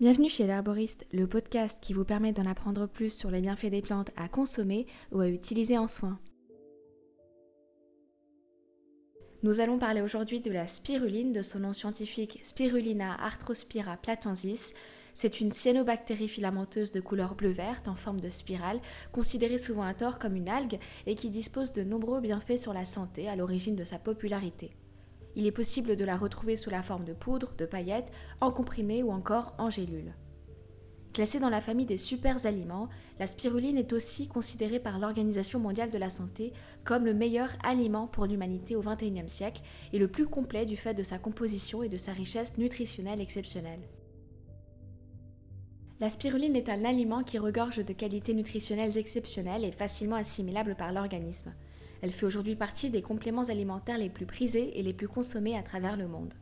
Bienvenue chez l'Herboriste, le podcast qui vous permet d'en apprendre plus sur les bienfaits des plantes à consommer ou à utiliser en soins. Nous allons parler aujourd'hui de la spiruline, de son nom scientifique Spirulina arthrospira platensis. C'est une cyanobactérie filamenteuse de couleur bleu-verte en forme de spirale, considérée souvent à tort comme une algue et qui dispose de nombreux bienfaits sur la santé à l'origine de sa popularité. Il est possible de la retrouver sous la forme de poudre, de paillettes, en comprimé ou encore en gélule. Classée dans la famille des super aliments, la spiruline est aussi considérée par l'Organisation mondiale de la santé comme le meilleur aliment pour l'humanité au XXIe siècle et le plus complet du fait de sa composition et de sa richesse nutritionnelle exceptionnelle. La spiruline est un aliment qui regorge de qualités nutritionnelles exceptionnelles et facilement assimilables par l'organisme. Elle fait aujourd'hui partie des compléments alimentaires les plus prisés et les plus consommés à travers le monde.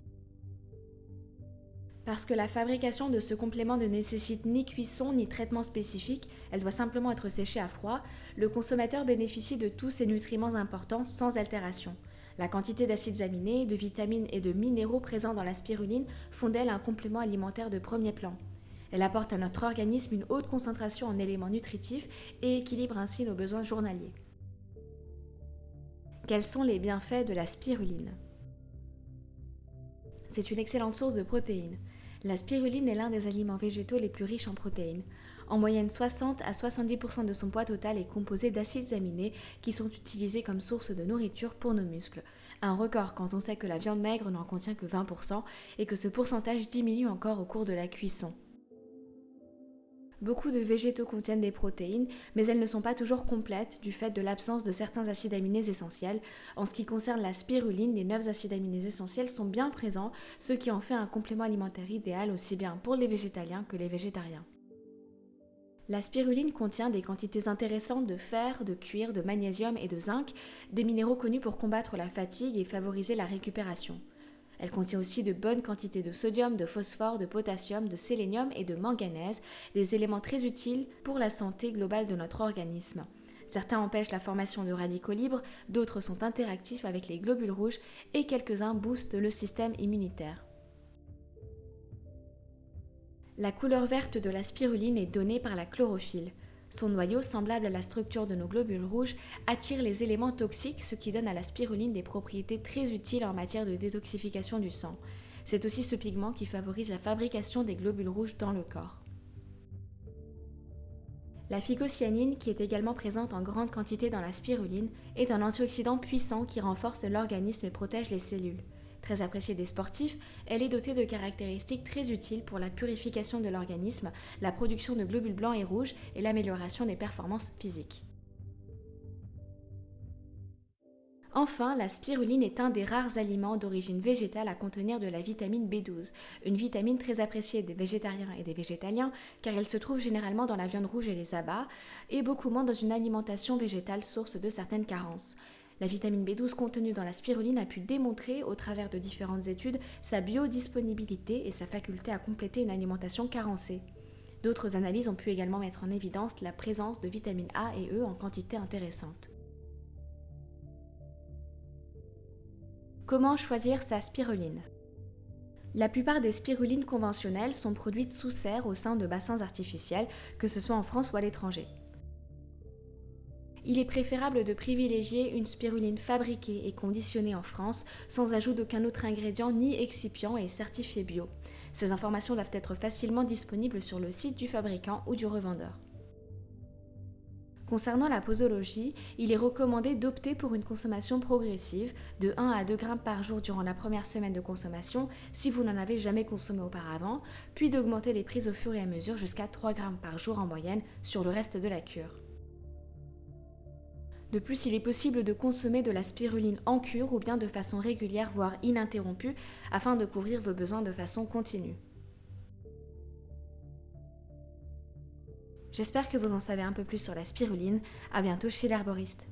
Parce que la fabrication de ce complément ne nécessite ni cuisson ni traitement spécifique, elle doit simplement être séchée à froid, le consommateur bénéficie de tous ces nutriments importants sans altération. La quantité d'acides aminés, de vitamines et de minéraux présents dans la spiruline font d'elle un complément alimentaire de premier plan. Elle apporte à notre organisme une haute concentration en éléments nutritifs et équilibre ainsi nos besoins journaliers. Quels sont les bienfaits de la spiruline C'est une excellente source de protéines. La spiruline est l'un des aliments végétaux les plus riches en protéines. En moyenne, 60 à 70% de son poids total est composé d'acides aminés qui sont utilisés comme source de nourriture pour nos muscles. Un record quand on sait que la viande maigre n'en contient que 20% et que ce pourcentage diminue encore au cours de la cuisson. Beaucoup de végétaux contiennent des protéines, mais elles ne sont pas toujours complètes du fait de l'absence de certains acides aminés essentiels. En ce qui concerne la spiruline, les 9 acides aminés essentiels sont bien présents, ce qui en fait un complément alimentaire idéal aussi bien pour les végétaliens que les végétariens. La spiruline contient des quantités intéressantes de fer, de cuir, de magnésium et de zinc, des minéraux connus pour combattre la fatigue et favoriser la récupération. Elle contient aussi de bonnes quantités de sodium, de phosphore, de potassium, de sélénium et de manganèse, des éléments très utiles pour la santé globale de notre organisme. Certains empêchent la formation de radicaux libres, d'autres sont interactifs avec les globules rouges et quelques-uns boostent le système immunitaire. La couleur verte de la spiruline est donnée par la chlorophylle. Son noyau, semblable à la structure de nos globules rouges, attire les éléments toxiques, ce qui donne à la spiruline des propriétés très utiles en matière de détoxification du sang. C'est aussi ce pigment qui favorise la fabrication des globules rouges dans le corps. La phycocyanine, qui est également présente en grande quantité dans la spiruline, est un antioxydant puissant qui renforce l'organisme et protège les cellules. Très appréciée des sportifs, elle est dotée de caractéristiques très utiles pour la purification de l'organisme, la production de globules blancs et rouges et l'amélioration des performances physiques. Enfin, la spiruline est un des rares aliments d'origine végétale à contenir de la vitamine B12, une vitamine très appréciée des végétariens et des végétaliens car elle se trouve généralement dans la viande rouge et les abats et beaucoup moins dans une alimentation végétale source de certaines carences. La vitamine B12 contenue dans la spiruline a pu démontrer, au travers de différentes études, sa biodisponibilité et sa faculté à compléter une alimentation carencée. D'autres analyses ont pu également mettre en évidence la présence de vitamines A et E en quantité intéressante. Comment choisir sa spiruline? La plupart des spirulines conventionnelles sont produites sous serre au sein de bassins artificiels, que ce soit en France ou à l'étranger il est préférable de privilégier une spiruline fabriquée et conditionnée en France sans ajout d'aucun autre ingrédient ni excipient et certifié bio. Ces informations doivent être facilement disponibles sur le site du fabricant ou du revendeur. Concernant la posologie, il est recommandé d'opter pour une consommation progressive de 1 à 2 grammes par jour durant la première semaine de consommation si vous n'en avez jamais consommé auparavant, puis d'augmenter les prises au fur et à mesure jusqu'à 3 grammes par jour en moyenne sur le reste de la cure. De plus, il est possible de consommer de la spiruline en cure ou bien de façon régulière, voire ininterrompue, afin de couvrir vos besoins de façon continue. J'espère que vous en savez un peu plus sur la spiruline. À bientôt chez l'herboriste.